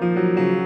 Música